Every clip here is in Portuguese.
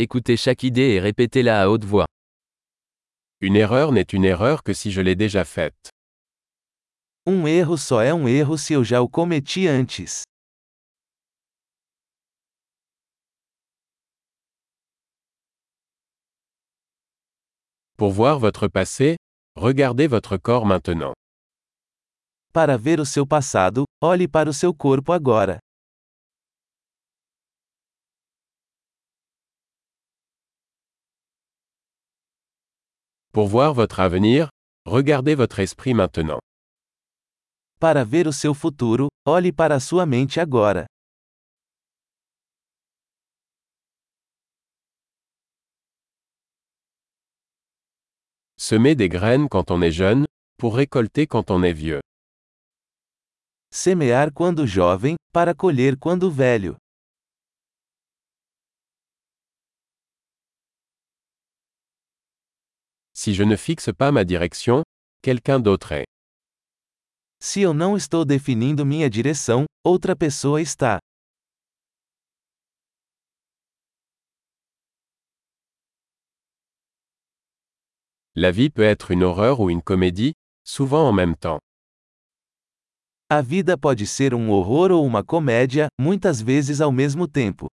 Écoutez chaque idée et répétez-la à haute voix. Une erreur n'est une erreur que si je l'ai déjà faite. Um erro só é um erro se eu já o cometi antes. Pour voir votre passé, regardez votre corps maintenant. Para ver o seu passado, olhe para o seu corpo agora. Pour voir votre avenir, regardez votre esprit maintenant. Para ver o seu futuro, olhe para a sua mente agora. Semer des graines quand on est jeune, pour récolter quand on est vieux. Semear quando jovem, para colher quando velho. Si je ne fixe pas ma direction, quelqu'un d'autre est. Se eu não estou definindo minha direção, outra pessoa está. La vie peut être une horreur ou une comédie, souvent en même temps. A vida pode ser um horror ou uma comédia, muitas vezes ao mesmo tempo.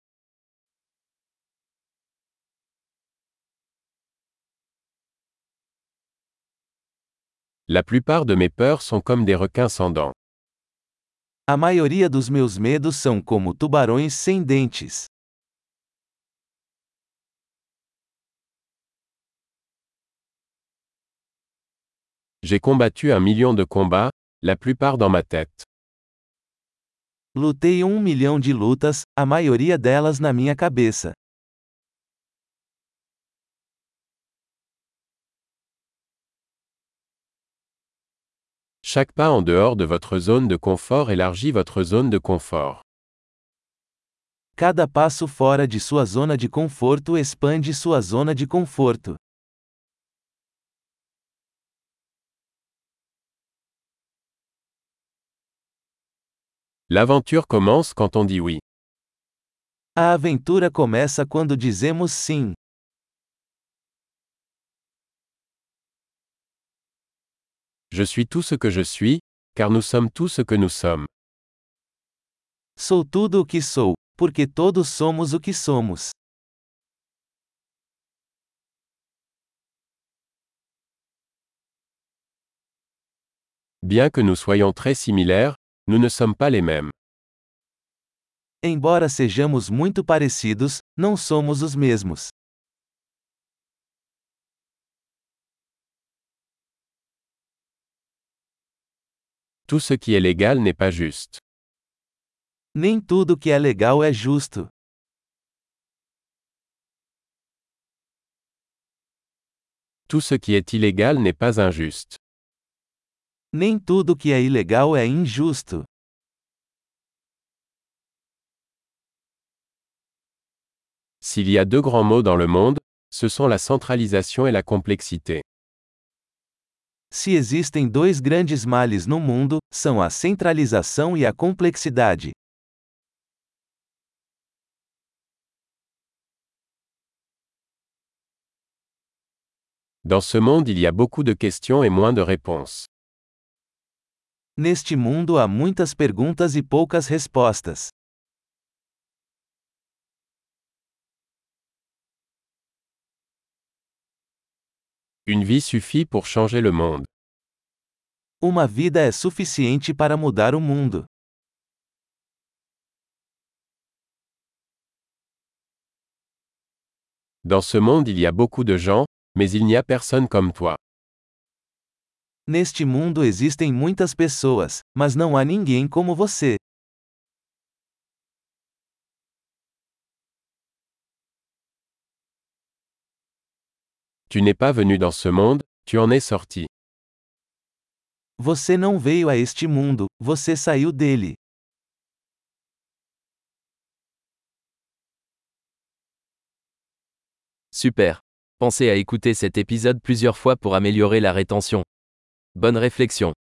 La plupart de mes peurs sont comme des requins sans dents. A maioria dos meus medos são como tubarões sem dentes. J'ai combattu un million de combats, la plupart dans ma tête. Lutei um milhão de lutas, a maioria delas na minha cabeça. Chaque pas en dehors de votre zone de confort élargit votre zone de confort. Cada passo fora de sua zona de conforto expande sua zona de conforto. L'aventure commence quand on dit oui. A aventura começa quando dizemos sim. Je suis tout ce que je suis, car nous sommes tout ce que nous sommes. Sou tudo o que sou, porque todos somos o que somos. Bien que nous soyons très similaires, nous ne sommes pas les mêmes. Embora sejamos muito parecidos, não somos os mesmos. Tout ce qui est légal n'est pas juste. Nem tudo que é legal é justo. Tout ce qui est illégal n'est pas injuste. Nem tudo que é ilegal é injusto. S'il y a deux grands mots dans le monde, ce sont la centralisation et la complexité. Se existem dois grandes males no mundo, são a centralização e a complexidade. Dans ce monde il y a beaucoup de questions et moins de réponses. Neste mundo há muitas perguntas e poucas respostas. Une vie suffit pour changer le monde. Uma vida é suficiente para mudar o mundo. Dans ce monde il y a beaucoup de gens, mais il n'y a personne comme toi. Neste mundo existem muitas pessoas, mas não há ninguém como você. Tu n'es pas venu dans ce monde, tu en es sorti. Você não veio a este mundo, você saiu dele. Super. Pensez à écouter cet épisode plusieurs fois pour améliorer la rétention. Bonne réflexion.